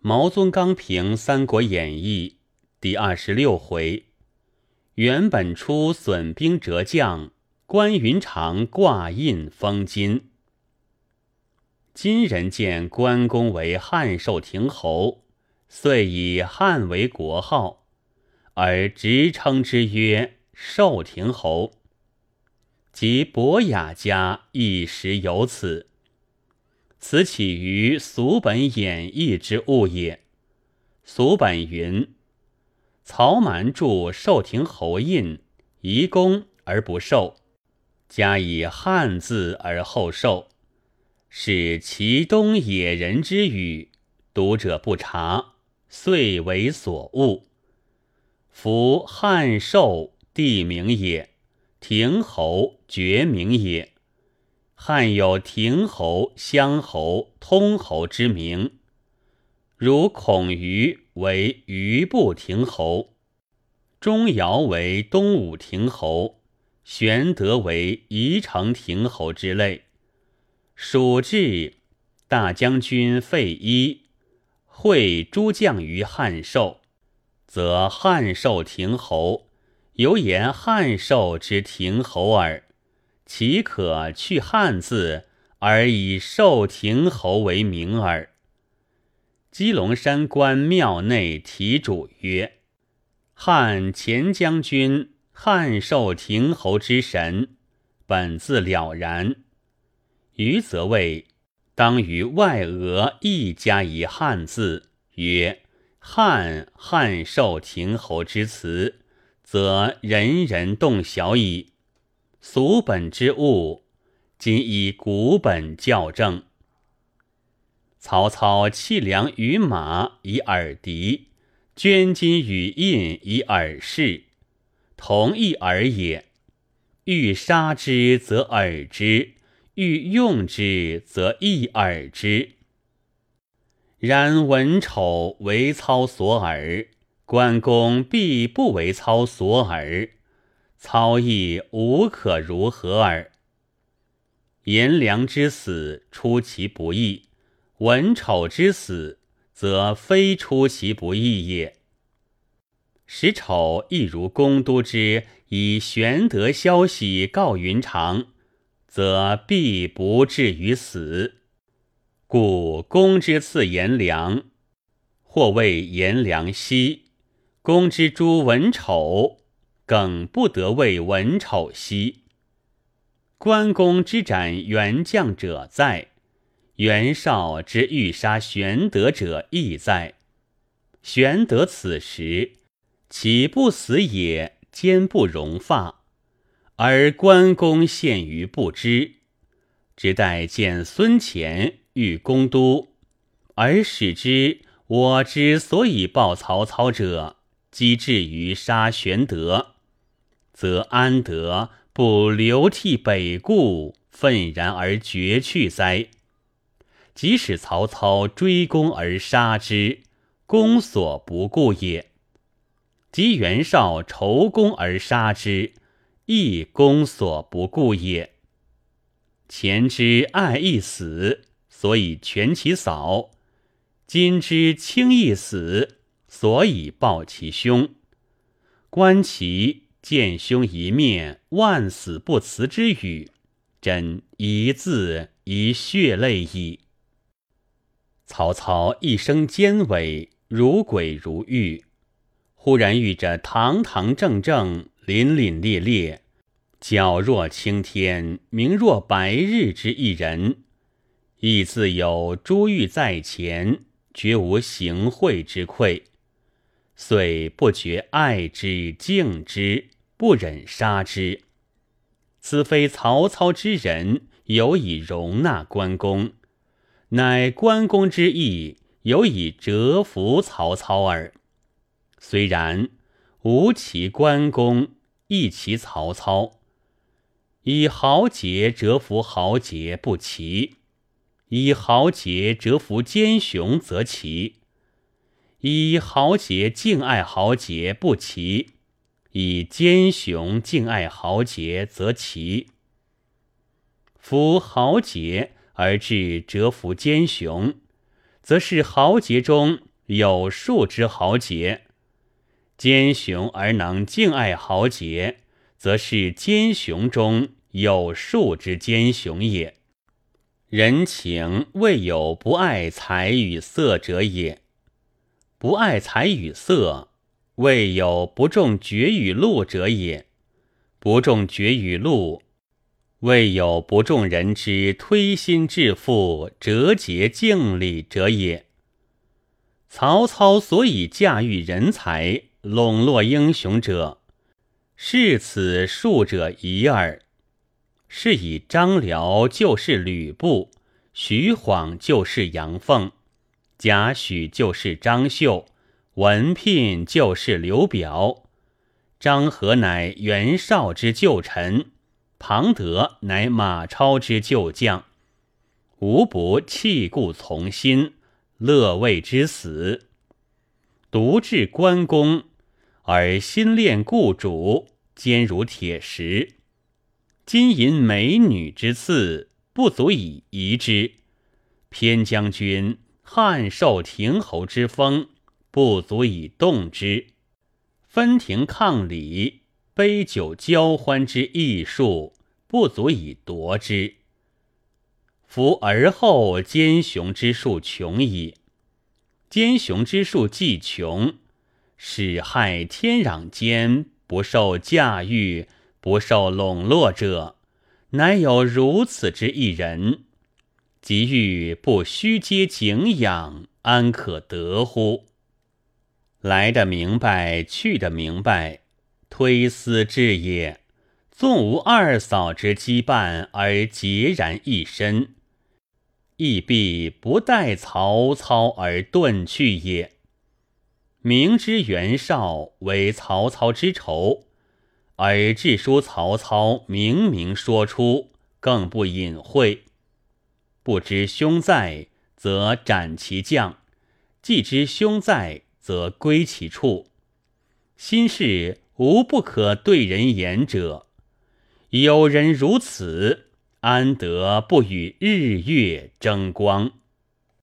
毛宗刚评《三国演义》第二十六回：袁本初损兵折将，关云长挂印封金。今人见关公为汉寿亭侯，遂以汉为国号，而直称之曰寿亭侯。及伯雅家一时有此。此起于俗本演义之物也。俗本云：曹瞒著寿亭侯印，移公而不受，加以汉字而后受，是其东野人之语，读者不察，遂为所误。夫汉寿地名也，亭侯爵名也。汉有亭侯、乡侯、通侯之名，如孔瑜为余部亭侯，钟繇为东武亭侯，玄德为宜城亭侯之类。蜀志大将军费祎会诸将于汉寿，则汉寿亭侯犹言汉寿之亭侯耳。岂可去汉字而以寿亭侯为名耳？鸡龙山关庙内题主曰：“汉前将军汉寿亭侯之神，本自了然。”余则谓：“当于外额亦加一汉字，曰汉汉寿亭侯之词，则人人动晓矣。”俗本之物，今以古本校正。曹操弃粮与马以耳敌，捐金与印以耳视，同一耳也。欲杀之则耳之，欲用之则一耳之。然文丑为操所耳，关公必不为操所耳。操亦无可如何耳。颜良之死出其不意，文丑之死则非出其不意也。使丑亦如公都之以玄德消息告云长，则必不至于死。故公之赐颜良，或谓颜良息；公之诛文丑。更不得为文丑兮。关公之斩元将者在，袁绍之欲杀玄德者亦在。玄德此时岂不死也？坚不容发，而关公陷于不知，只待见孙乾欲攻都，而使之我之所以报曹操者，机至于杀玄德。则安得不流涕北顾，愤然而绝去哉？即使曹操追攻而杀之，公所不顾也；及袁绍仇攻而杀之，亦公所不顾也。前之爱易死，所以全其嫂；今之轻易死，所以报其兄。观其。见兄一面，万死不辞之语，真一字一血泪矣。曹操一生奸伪，如鬼如玉，忽然遇着堂堂正正、凛凛冽冽、皎若青天、明若白日之一人，亦自有珠玉在前，绝无行贿之愧，遂不觉爱之敬之。不忍杀之，此非曹操之人有以容纳关公，乃关公之意有以折服曹操耳。虽然，无其关公，亦其曹操。以豪杰折服豪杰不齐，以豪杰折服奸雄则齐；以豪杰敬爱豪杰不齐。以奸雄敬爱豪杰，则奇；夫豪杰而至折服奸雄，则是豪杰中有数之豪杰。奸雄而能敬爱豪杰，则是奸雄中有数之奸雄也。人情未有不爱财与色者也。不爱财与色，未有不重爵与禄者也。不重爵与禄，未有不重人之推心置腹、折节敬礼者也。曹操所以驾驭人才。笼络英雄者，是此数者一耳。是以张辽就是吕布，徐晃就是杨凤，贾诩就是张绣，文聘就是刘表，张合乃袁绍之旧臣，庞德乃马超之旧将，无不弃故从心，乐为之死。独至关公。而心恋故主，坚如铁石。金银美女之赐，不足以移之；偏将军汉寿亭侯之风，不足以动之；分庭抗礼、杯酒交欢之艺术，不足以夺之。夫而后奸雄之术穷矣，奸雄之术既穷。使害天壤间不受驾驭、不受笼络者，乃有如此之一人。即欲不虚皆景仰，安可得乎？来的明白，去的明白，推思至也。纵无二嫂之羁绊而孑然一身，亦必不待曹操而遁去也。明知袁绍为曹操之仇，而致书曹操，明明说出，更不隐晦。不知兄在，则斩其将；既知兄在，则归其处。心事无不可对人言者。有人如此，安得不与日月争光？